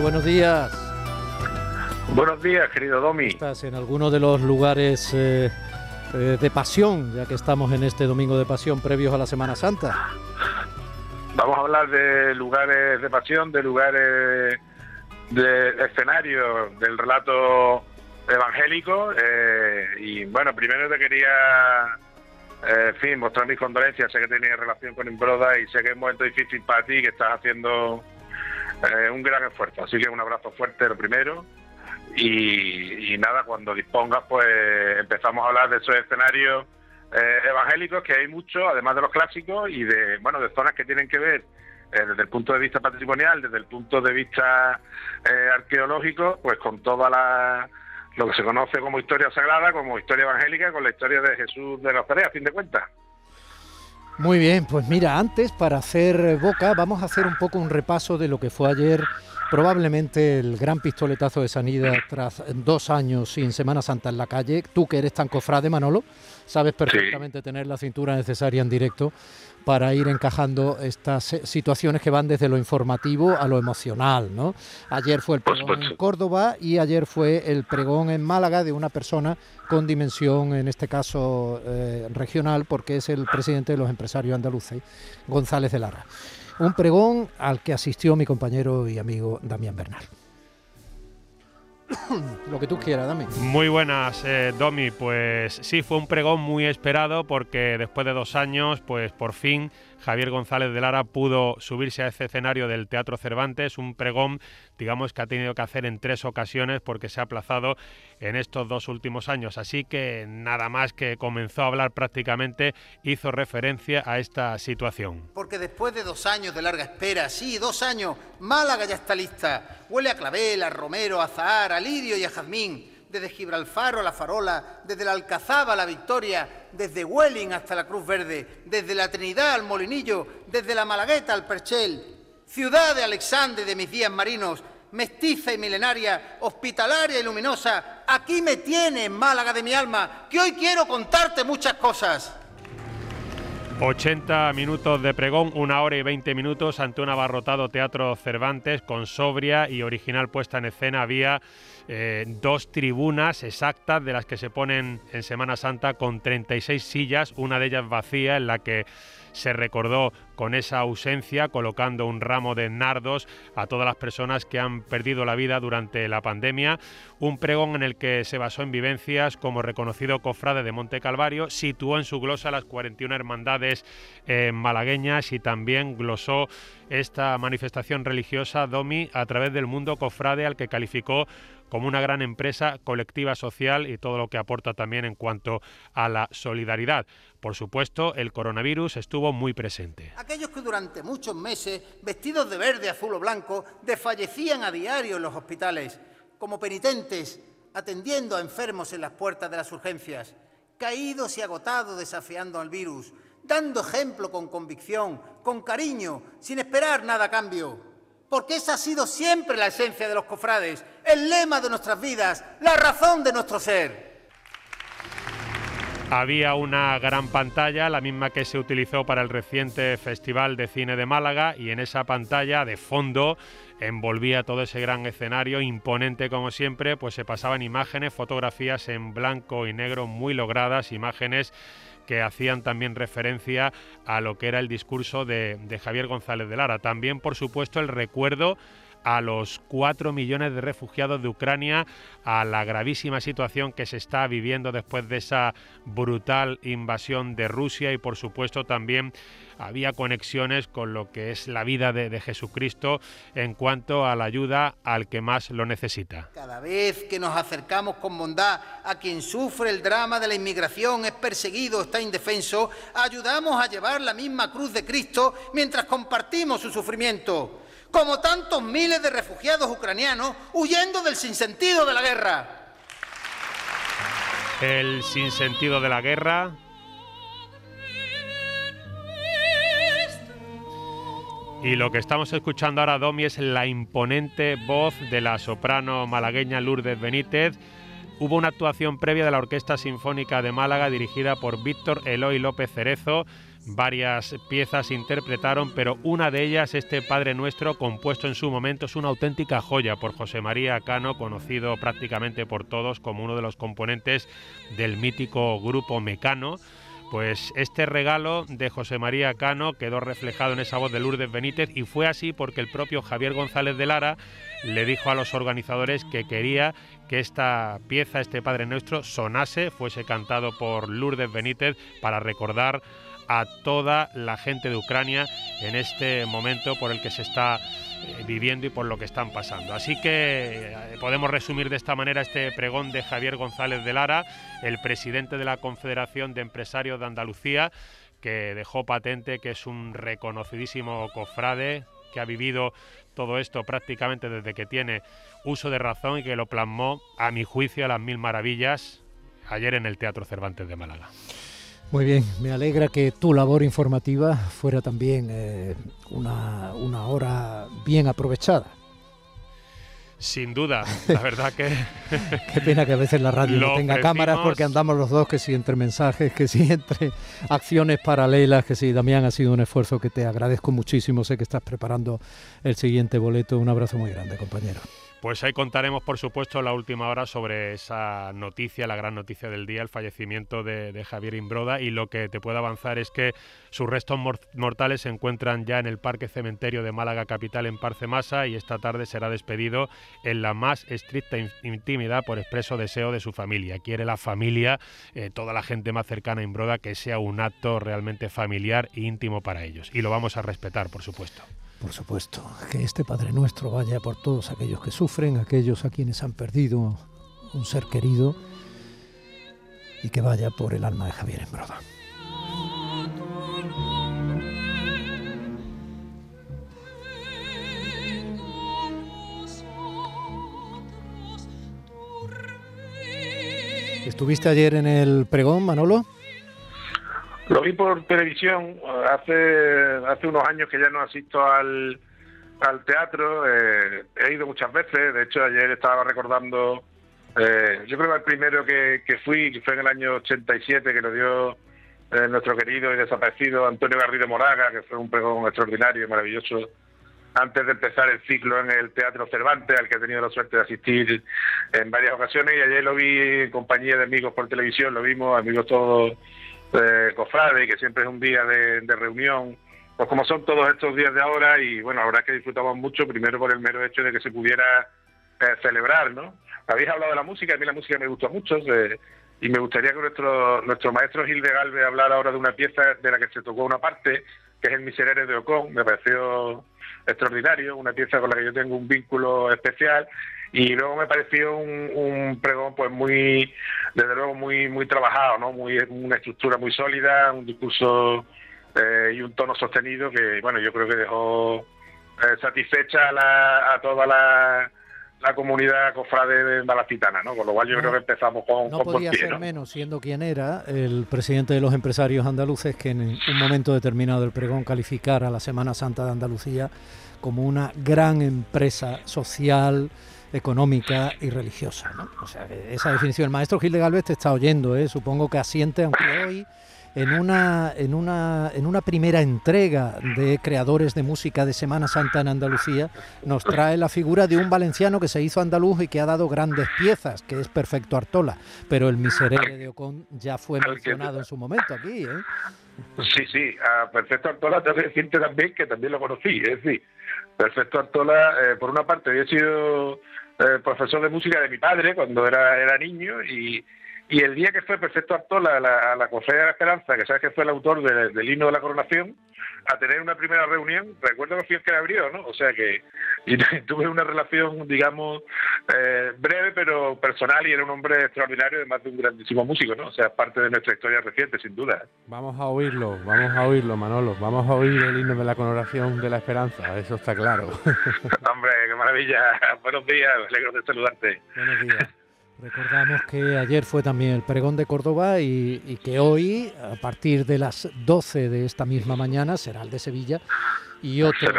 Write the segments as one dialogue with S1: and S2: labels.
S1: Buenos días.
S2: Buenos días, querido Domi.
S1: Estás en alguno de los lugares eh, eh, de pasión, ya que estamos en este domingo de pasión previos a la Semana Santa.
S2: Vamos a hablar de lugares de pasión, de lugares de escenario del relato evangélico. Eh, y bueno, primero te quería en fin, mostrar mis condolencias. Sé que tenías relación con Imbroda y sé que es un momento difícil para ti, que estás haciendo eh, un gran esfuerzo. Así que un abrazo fuerte lo primero. Y, nada, cuando dispongas, pues empezamos a hablar de esos escenarios eh, evangélicos, que hay muchos, además de los clásicos, y de, bueno, de zonas que tienen que ver eh, desde el punto de vista patrimonial, desde el punto de vista arqueológico, pues con toda la lo que se conoce como historia sagrada, como historia evangélica, con la historia de Jesús de Nazaret, a fin de cuentas.
S1: Muy bien, pues mira, antes para hacer boca vamos a hacer un poco un repaso de lo que fue ayer probablemente el gran pistoletazo de sanidad tras dos años sin Semana Santa en la calle. Tú que eres tan cofrade, Manolo, sabes perfectamente tener la cintura necesaria en directo para ir encajando estas situaciones que van desde lo informativo a lo emocional, ¿no? Ayer fue el pregón en Córdoba y ayer fue el pregón en Málaga de una persona con dimensión, en este caso eh, regional, porque es el presidente de los empresarios andaluces, González de Lara. Un pregón al que asistió mi compañero y amigo Damián Bernal. Lo que tú quieras, Dami.
S3: Muy buenas, eh, Domi. Pues sí, fue un pregón muy esperado porque después de dos años, pues por fin Javier González de Lara pudo subirse a ese escenario del Teatro Cervantes, un pregón, digamos, que ha tenido que hacer en tres ocasiones porque se ha aplazado en estos dos últimos años. Así que nada más que comenzó a hablar prácticamente, hizo referencia a esta situación.
S4: Porque después de dos años de larga espera, sí, dos años, Málaga ya está lista. Huele a clavel, a romero, a zahar, a lirio y a jazmín desde Gibralfaro a la Farola, desde la Alcazaba a la Victoria, desde Welling hasta la Cruz Verde, desde la Trinidad al Molinillo, desde la Malagueta al Perchel, ciudad de Alexandre de mis días marinos, mestiza y milenaria, hospitalaria y luminosa, aquí me tienes, Málaga de mi alma, que hoy quiero contarte muchas cosas.
S3: 80 minutos de pregón, una hora y 20 minutos ante un abarrotado Teatro Cervantes con sobria y original puesta en escena. Había eh, dos tribunas exactas de las que se ponen en Semana Santa con 36 sillas, una de ellas vacía en la que se recordó con esa ausencia, colocando un ramo de nardos a todas las personas que han perdido la vida durante la pandemia. Un pregón en el que se basó en vivencias como reconocido cofrade de Monte Calvario, situó en su glosa las 41 hermandades eh, malagueñas y también glosó esta manifestación religiosa Domi a través del mundo cofrade al que calificó como una gran empresa colectiva social y todo lo que aporta también en cuanto a la solidaridad. Por supuesto, el coronavirus estuvo muy presente.
S4: Aquellos que durante muchos meses, vestidos de verde, azul o blanco, desfallecían a diario en los hospitales, como penitentes, atendiendo a enfermos en las puertas de las urgencias, caídos y agotados desafiando al virus, dando ejemplo con convicción, con cariño, sin esperar nada a cambio porque esa ha sido siempre la esencia de los cofrades, el lema de nuestras vidas, la razón de nuestro ser.
S3: Había una gran pantalla, la misma que se utilizó para el reciente Festival de Cine de Málaga, y en esa pantalla de fondo envolvía todo ese gran escenario, imponente como siempre, pues se pasaban imágenes, fotografías en blanco y negro muy logradas, imágenes que hacían también referencia a lo que era el discurso de, de Javier González de Lara. También, por supuesto, el recuerdo a los cuatro millones de refugiados de Ucrania, a la gravísima situación que se está viviendo después de esa brutal invasión de Rusia y por supuesto también había conexiones con lo que es la vida de, Jesucristo en cuanto a la ayuda al que más lo necesita.
S4: Cada vez que nos acercamos con bondad a quien sufre el drama de la inmigración, es perseguido, está indefenso, ayudamos a llevar la misma cruz de Cristo mientras compartimos su sufrimiento como tantos miles de refugiados ucranianos huyendo del sinsentido de la guerra.
S3: El sinsentido de la guerra. Y lo que estamos escuchando ahora, Domi, es la imponente voz de la soprano malagueña Lourdes Benítez. Hubo una actuación previa de la Orquesta Sinfónica de Málaga dirigida por Víctor Eloy López Cerezo varias piezas interpretaron, pero una de ellas, este Padre Nuestro, compuesto en su momento, es una auténtica joya por José María Cano, conocido prácticamente por todos como uno de los componentes del mítico grupo Mecano. Pues este regalo de José María Cano quedó reflejado en esa voz de Lourdes Benítez y fue así porque el propio Javier González de Lara le dijo a los organizadores que quería que esta pieza, este Padre Nuestro, sonase, fuese cantado por Lourdes Benítez para recordar a toda la gente de Ucrania en este momento por el que se está eh, viviendo y por lo que están pasando. Así que eh, podemos resumir de esta manera este pregón de Javier González de Lara, el presidente de la Confederación de Empresarios de Andalucía, que dejó patente que es un reconocidísimo cofrade que ha vivido todo esto prácticamente desde que tiene uso de razón y que lo plasmó, a mi juicio, a las mil maravillas ayer en el Teatro Cervantes de Málaga.
S1: Muy bien, me alegra que tu labor informativa fuera también eh, una, hora bien aprovechada.
S3: Sin duda, la verdad que...
S1: Qué pena que a veces la radio no tenga cámaras porque andamos los dos, que si entre mensajes, que si entre acciones paralelas, que si Damián ha sido un esfuerzo que te agradezco muchísimo, sé que estás preparando el siguiente boleto, un abrazo muy grande compañero.
S3: Pues ahí contaremos, por supuesto, la última hora sobre esa noticia, la gran noticia del día, el fallecimiento de, Javier Imbroda. Y lo que te puedo avanzar es que sus restos mortales se encuentran ya en el Parque Cementerio de Málaga Capital en Parcemasa y esta tarde será despedido en la más estricta intimidad por expreso deseo de su familia. Quiere la familia, eh, toda la gente más cercana a Imbroda, que sea un acto realmente familiar e íntimo para ellos. Y lo vamos a respetar, por supuesto.
S1: Por supuesto, que este Padre Nuestro vaya por todos aquellos que sufren, aquellos a quienes han perdido un ser querido y que vaya por el alma de Javier Embroda. ¿Estuviste ayer en el pregón, Manolo?
S2: Lo vi por televisión hace hace unos años que ya no asisto al, al teatro. Eh, he ido muchas veces. De hecho, ayer estaba recordando. Eh, yo creo que el primero que, que fui, que fue en el año 87, que lo dio eh, nuestro querido y desaparecido Antonio Garrido Moraga, que fue un pregón extraordinario y maravilloso antes de empezar el ciclo en el Teatro Cervantes, al que he tenido la suerte de asistir en varias ocasiones. Y ayer lo vi en compañía de amigos por televisión, lo vimos, amigos todos de cofrade, que siempre es un día de, reunión, pues como son todos estos días de ahora, y bueno, la verdad es que disfrutamos mucho, primero por el mero hecho de que se pudiera eh, celebrar, ¿no? Habéis hablado de la música, a mí la música me gusta mucho, y me gustaría que nuestro, nuestro maestro Gil de Galvez hablara ahora de una pieza de la que se tocó una parte, que es el Miserere de Ocon, me pareció extraordinario, una pieza con la que yo tengo un vínculo especial, y luego me pareció un, un pregón pues muy desde luego muy muy trabajado no muy una estructura muy sólida un discurso eh, y un tono sostenido que bueno yo creo que dejó eh, satisfecha a, la, a toda la, la comunidad cofrade malacitana, ¿no? Con lo cual yo creo que empezamos con
S1: No podía ser menos, siendo quien era el presidente de los empresarios andaluces, que en un momento determinado del pregón calificara la Semana Santa de Andalucía como una gran empresa social, económica y religiosa. ¿no? O sea, esa definición. El maestro Gil de Galvez te está oyendo, ¿eh? supongo que asiente, aunque hoy en una, en, una, en una primera entrega de creadores de música de Semana Santa en Andalucía, nos trae la figura de un valenciano que se hizo andaluz y que ha dado grandes piezas, que es Perfecto Artola, pero el Miserere de Ocon ya fue mencionado en su momento aquí. ¿eh?
S2: Sí, sí, a Perfecto Artola tengo que decirte también que también lo conocí, es decir, Perfecto Artola, eh, por una parte, había sido eh, profesor de música de mi padre cuando era, era niño y, y el día que fue Perfecto Artola a la, a la de la Esperanza, que sabes que fue el autor del himno de la coronación, a tener una primera reunión, recuerdo que que abrió, ¿no? O sea que y tuve una relación, digamos, eh, breve pero personal y era un hombre extraordinario, además de un grandísimo músico, ¿no? O sea, parte de nuestra historia reciente, sin duda.
S5: Vamos a oírlo, vamos a oírlo, Manolo, vamos a oír el himno de la coronación de la esperanza, eso está claro.
S2: Hombre, qué maravilla. Buenos días, alegro de saludarte.
S1: Buenos días. Recordamos que ayer fue también el pregón de Córdoba y, que hoy, a partir de las 12 de esta misma mañana, será el de Sevilla y otros,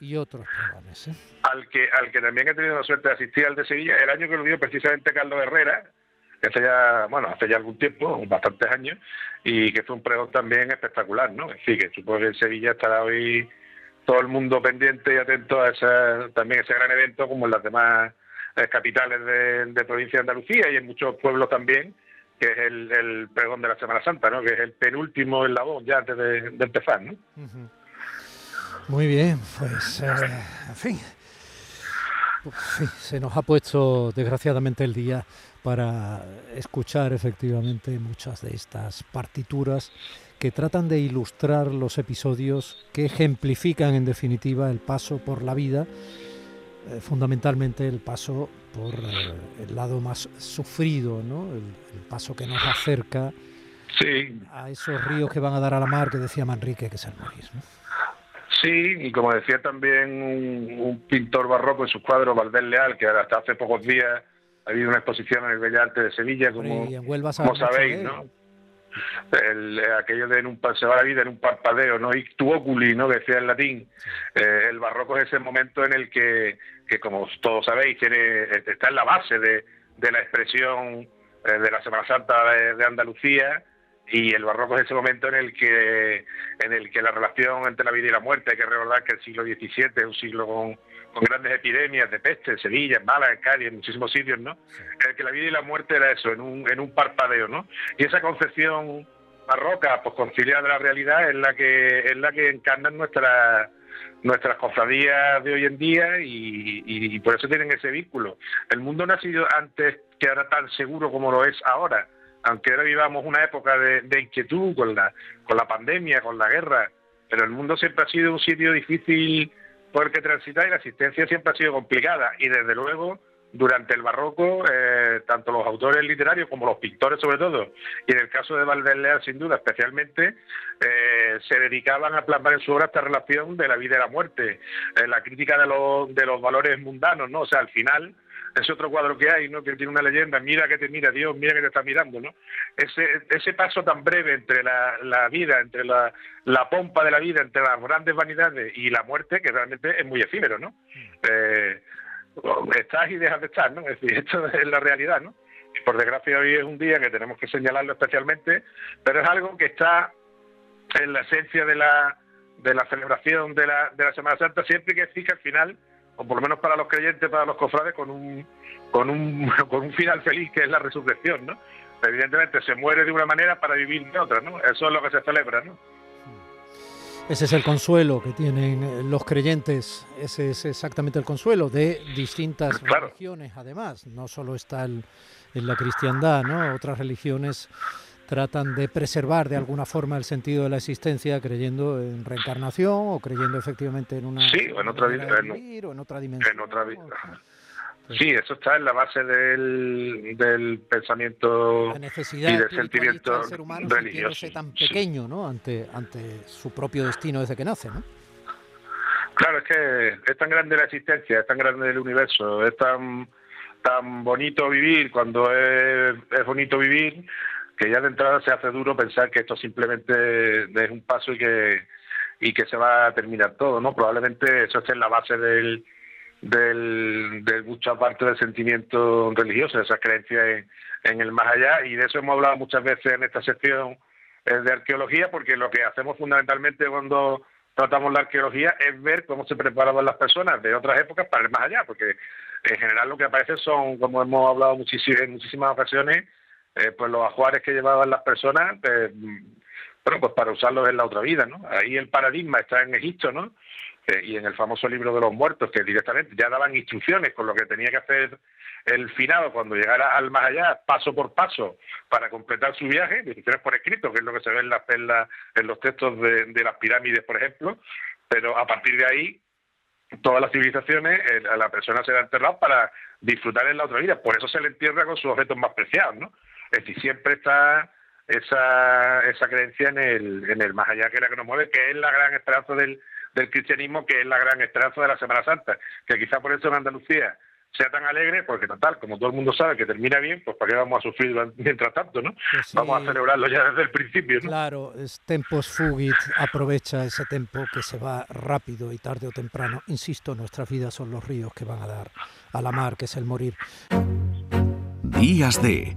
S1: Y otros pregones. ¿eh?
S2: Al, que, al que también he tenido la suerte de asistir al de Sevilla, el año que lo dio precisamente Carlos Herrera, que hace ya, bueno, hace ya algún tiempo, bastantes años, y que fue un pregón también espectacular, ¿no? Es decir, que supongo que en Sevilla estará hoy todo el mundo pendiente y atento a ese, también ese gran evento como en las demás capitales de, provincia de Andalucía y en muchos pueblos también, que es el, pregón de la Semana Santa, ¿no? que es el penúltimo en la voz ya antes de, empezar. ¿no?
S1: Muy bien, pues eh, en fin. Se nos ha puesto desgraciadamente el día para escuchar efectivamente muchas de estas partituras que tratan de ilustrar los episodios que ejemplifican en definitiva el paso por la vida eh, fundamentalmente el paso por eh, el lado más sufrido, ¿no? El, paso que nos acerca a esos ríos que van a dar a la mar, que decía Manrique, que es el morir.
S2: Sí, y como decía también un, pintor barroco en sus cuadros, Valdés Leal, que hasta hace pocos días ha habido una exposición en el Bellarte de Sevilla, como, como sabéis, ¿no? El, aquello de en un, se va la vida en un parpadeo, ¿no? Ictu oculi, ¿no? Que decía en latín. Eh, el barroco es ese momento en el que, que como todos sabéis, tiene, está en la base de, de la expresión eh, de la Semana Santa de, Andalucía y el barroco es ese momento en el que en el que la relación entre la vida y la muerte hay que recordar que el siglo XVII es un siglo con, con grandes epidemias de peste en Sevilla, en Málaga, en Cádiz, en muchísimos sitios, ¿no? En el que la vida y la muerte era eso, en un, en un parpadeo, ¿no? Y esa concepción barroca, pues conciliada de la realidad, es la que es la que encarnan nuestras nuestras cofradías de hoy en día y, y, por eso tienen ese vínculo. El mundo no ha sido antes que era tan seguro como lo es ahora, aunque ahora vivamos una época de, de inquietud con la, con la pandemia, con la guerra, pero el mundo siempre ha sido un sitio difícil por el que transitar y la asistencia siempre ha sido complicada y desde luego durante el barroco eh, tanto los autores literarios como los pintores sobre todo y en el caso de Valdés sin duda especialmente eh, se dedicaban a plasmar en su obra esta relación de la vida y la muerte eh, la crítica de los, de los valores mundanos no o sea al final ese otro cuadro que hay, ¿no? Que tiene una leyenda, mira que te mira Dios, mira que te está mirando, ¿no? Ese, ese paso tan breve entre la, la vida, entre la, la, pompa de la vida, entre las grandes vanidades y la muerte, que realmente es muy efímero, ¿no? Eh, estás y dejas de estar, ¿no? Es decir, esto es la realidad, ¿no? Y por desgracia hoy es un día que tenemos que señalarlo especialmente, pero es algo que está en la esencia de la, de la celebración de la, de la Semana Santa, siempre que decir que al final o por lo menos para los creyentes, para los cofrades, con un, con un, con un final feliz que es la resurrección, ¿no? Evidentemente se muere de una manera para vivir de otra, ¿no? Eso es lo que se celebra, ¿no?
S1: Ese es el consuelo que tienen eh, los creyentes, ese es exactamente el consuelo de distintas religiones, además, no solo está en la cristiandad, ¿no? Otras religiones tratan de preservar de alguna forma el sentido de la existencia creyendo en reencarnación o creyendo efectivamente en una
S2: sí, o en otra, vida,
S1: o en otra dimensión.
S2: En otra vida. Sí, eso está en la base del, del pensamiento y del sentimiento ser humano religioso.
S1: tan pequeño, ¿no? Ante ante su propio destino desde que nace, ¿no?
S2: Claro, es que es tan grande la existencia, es tan grande el universo, es tan tan bonito vivir cuando es, es bonito vivir que ya de entrada se hace duro pensar que esto simplemente es un paso y que y que se va a terminar todo, ¿no? Probablemente eso esté en la base del, del, de mucha parte del sentimiento religioso, de esas creencias en, el más allá, y de eso hemos hablado muchas veces en esta sección de arqueología, porque lo que hacemos fundamentalmente cuando tratamos la arqueología es ver cómo se preparaban las personas de otras épocas para ir más allá, porque en general lo que aparece son, como hemos hablado en muchísimas ocasiones, eh, pues los ajuares que llevaban las personas, eh, bueno, pues para usarlos en la otra vida, ¿no? Ahí el paradigma está en Egipto, ¿no? Eh, y en el famoso libro de los muertos, que directamente ya daban instrucciones con lo que tenía que hacer el finado cuando llegara al más allá, paso por paso, para completar su viaje, instrucciones por escrito, que es lo que se ve en las en los textos de, las pirámides, por ejemplo, pero a partir de ahí, todas las civilizaciones, a la persona se le ha enterrado para disfrutar en la otra vida, por eso se le entierra con sus objetos más preciados, ¿no? Es decir, siempre está esa, esa creencia en el, en el más allá que es la que nos mueve, que es la gran esperanza del, del cristianismo, que es la gran esperanza de la Semana Santa, que quizá por eso en Andalucía sea tan alegre, porque total, como todo el mundo sabe que termina bien, pues para qué vamos a sufrir mientras tanto, ¿no? Pues vamos a celebrarlo ya desde el principio, ¿no?
S1: Claro, es tempos fugit, aprovecha ese tempo que se va rápido y tarde o temprano. Insisto, nuestras vidas son los ríos que van a dar a la mar, que es el morir.
S6: Días de